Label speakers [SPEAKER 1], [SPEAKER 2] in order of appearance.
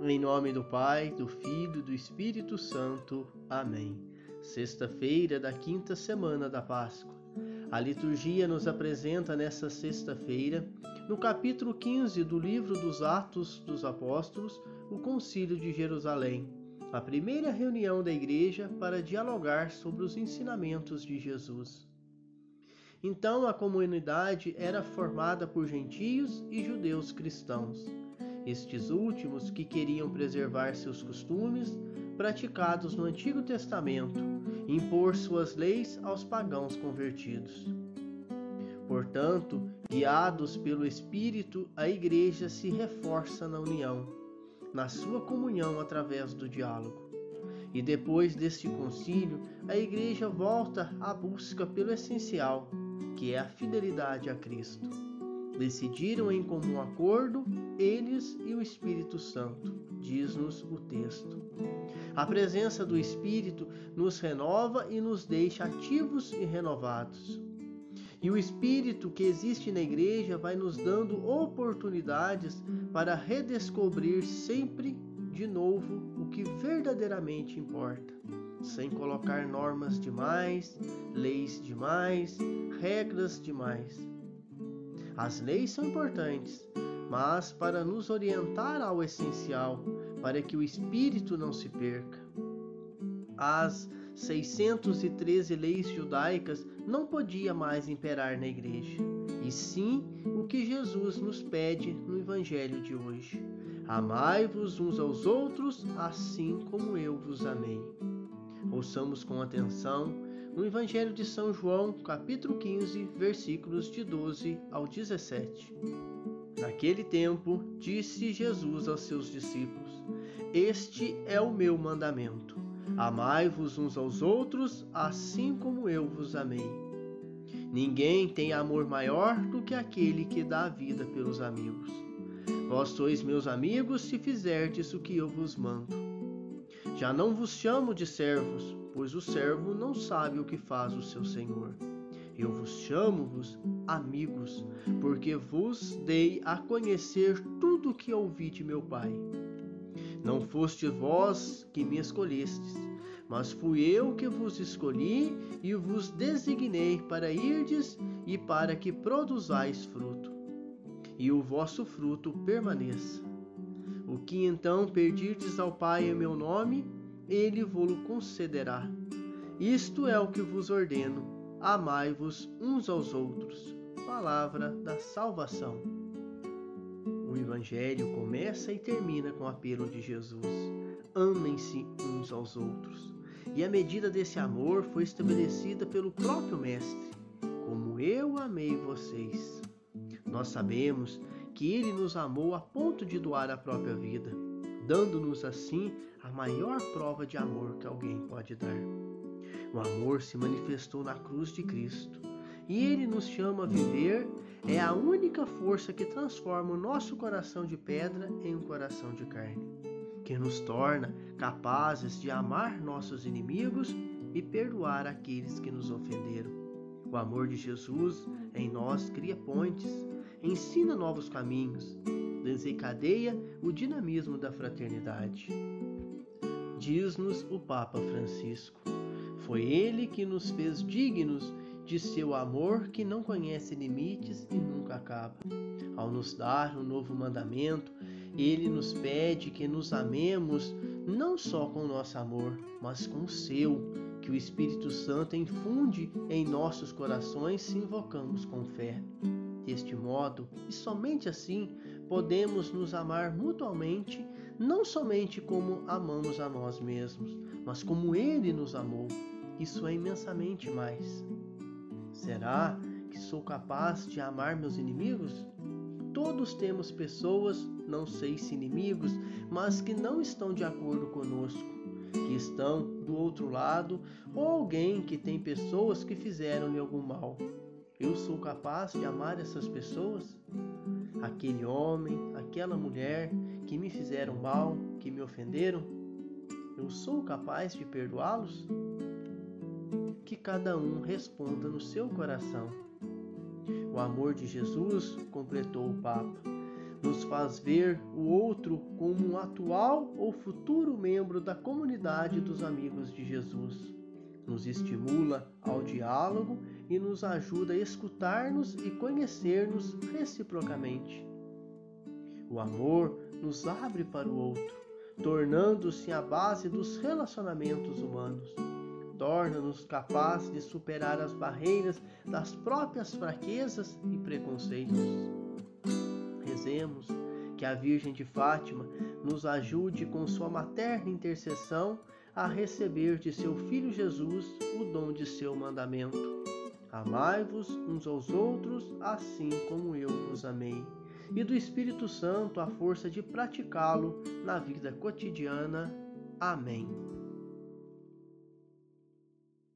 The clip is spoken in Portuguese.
[SPEAKER 1] Em nome do Pai, do Filho e do Espírito Santo. Amém. Sexta-feira da quinta semana da Páscoa. A liturgia nos apresenta nesta sexta-feira, no capítulo 15 do livro dos Atos dos Apóstolos, o Concílio de Jerusalém, a primeira reunião da igreja para dialogar sobre os ensinamentos de Jesus. Então a comunidade era formada por gentios e judeus cristãos. Estes últimos que queriam preservar seus costumes praticados no Antigo Testamento, impor suas leis aos pagãos convertidos. Portanto, guiados pelo Espírito, a Igreja se reforça na união, na sua comunhão através do diálogo. E depois deste concílio, a Igreja volta à busca pelo essencial, que é a fidelidade a Cristo. Decidiram em comum acordo eles e o Espírito Santo, diz-nos o texto. A presença do Espírito nos renova e nos deixa ativos e renovados. E o Espírito que existe na igreja vai nos dando oportunidades para redescobrir sempre de novo o que verdadeiramente importa sem colocar normas demais, leis demais, regras demais. As leis são importantes, mas para nos orientar ao essencial, para que o espírito não se perca. As 613 leis judaicas não podia mais imperar na igreja, e sim o que Jesus nos pede no evangelho de hoje. Amai-vos uns aos outros, assim como eu vos amei. Ouçamos com atenção no Evangelho de São João, capítulo 15, versículos de 12 ao 17. Naquele tempo, disse Jesus aos seus discípulos: Este é o meu mandamento. Amai-vos uns aos outros, assim como eu vos amei. Ninguém tem amor maior do que aquele que dá a vida pelos amigos. Vós sois meus amigos se fizerdes o que eu vos mando. Já não vos chamo de servos, pois o servo não sabe o que faz o seu senhor. Eu vos chamo-vos amigos, porque vos dei a conhecer tudo o que ouvi de meu Pai. Não foste vós que me escolhestes, mas fui eu que vos escolhi e vos designei para irdes e para que produzais fruto, e o vosso fruto permaneça o que então pedirdes ao Pai em meu nome, ele vô-lo concederá. Isto é o que vos ordeno: amai-vos uns aos outros. Palavra da salvação. O Evangelho começa e termina com o apelo de Jesus: amem-se uns aos outros. E a medida desse amor foi estabelecida pelo próprio Mestre: como eu amei vocês. Nós sabemos que ele nos amou a ponto de doar a própria vida, dando-nos assim a maior prova de amor que alguém pode dar. O amor se manifestou na cruz de Cristo e ele nos chama a viver. É a única força que transforma o nosso coração de pedra em um coração de carne, que nos torna capazes de amar nossos inimigos e perdoar aqueles que nos ofenderam. O amor de Jesus em nós cria pontes, ensina novos caminhos, desencadeia o dinamismo da fraternidade. Diz-nos o Papa Francisco: Foi ele que nos fez dignos de seu amor que não conhece limites e nunca acaba. Ao nos dar um novo mandamento, ele nos pede que nos amemos não só com nosso amor, mas com o seu, que o Espírito Santo infunde em nossos corações se invocamos com fé. Deste modo, e somente assim, podemos nos amar mutuamente, não somente como amamos a nós mesmos, mas como Ele nos amou. Isso é imensamente mais. Será que sou capaz de amar meus inimigos? Todos temos pessoas, não sei se inimigos, mas que não estão de acordo conosco, que estão do outro lado, ou alguém que tem pessoas que fizeram-lhe algum mal. Eu sou capaz de amar essas pessoas? Aquele homem, aquela mulher que me fizeram mal, que me ofenderam? Eu sou capaz de perdoá-los? Que cada um responda no seu coração. O amor de Jesus, completou o Papa, nos faz ver o outro como um atual ou futuro membro da comunidade dos amigos de Jesus. Nos estimula ao diálogo e nos ajuda a escutar-nos e conhecer-nos reciprocamente. O amor nos abre para o outro, tornando-se a base dos relacionamentos humanos. Torna-nos capazes de superar as barreiras das próprias fraquezas e preconceitos. Rezemos que a Virgem de Fátima nos ajude com sua materna intercessão a receber de seu Filho Jesus o dom de seu mandamento. Amai-vos uns aos outros, assim como eu vos amei. E do Espírito Santo a força de praticá-lo na vida cotidiana. Amém.